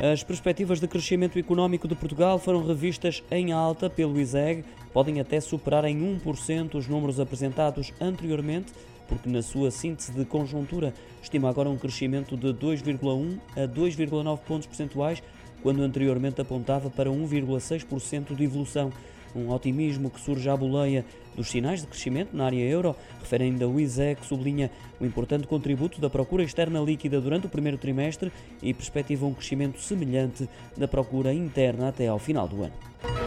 As perspectivas de crescimento económico de Portugal foram revistas em alta pelo ISEG, podem até superar em 1% os números apresentados anteriormente, porque na sua síntese de conjuntura estima agora um crescimento de 2,1 a 2,9 pontos percentuais, quando anteriormente apontava para 1,6% de evolução. Um otimismo que surge à boleia dos sinais de crescimento na área euro, refere ainda o ISE, que sublinha o importante contributo da procura externa líquida durante o primeiro trimestre e perspectiva um crescimento semelhante da procura interna até ao final do ano.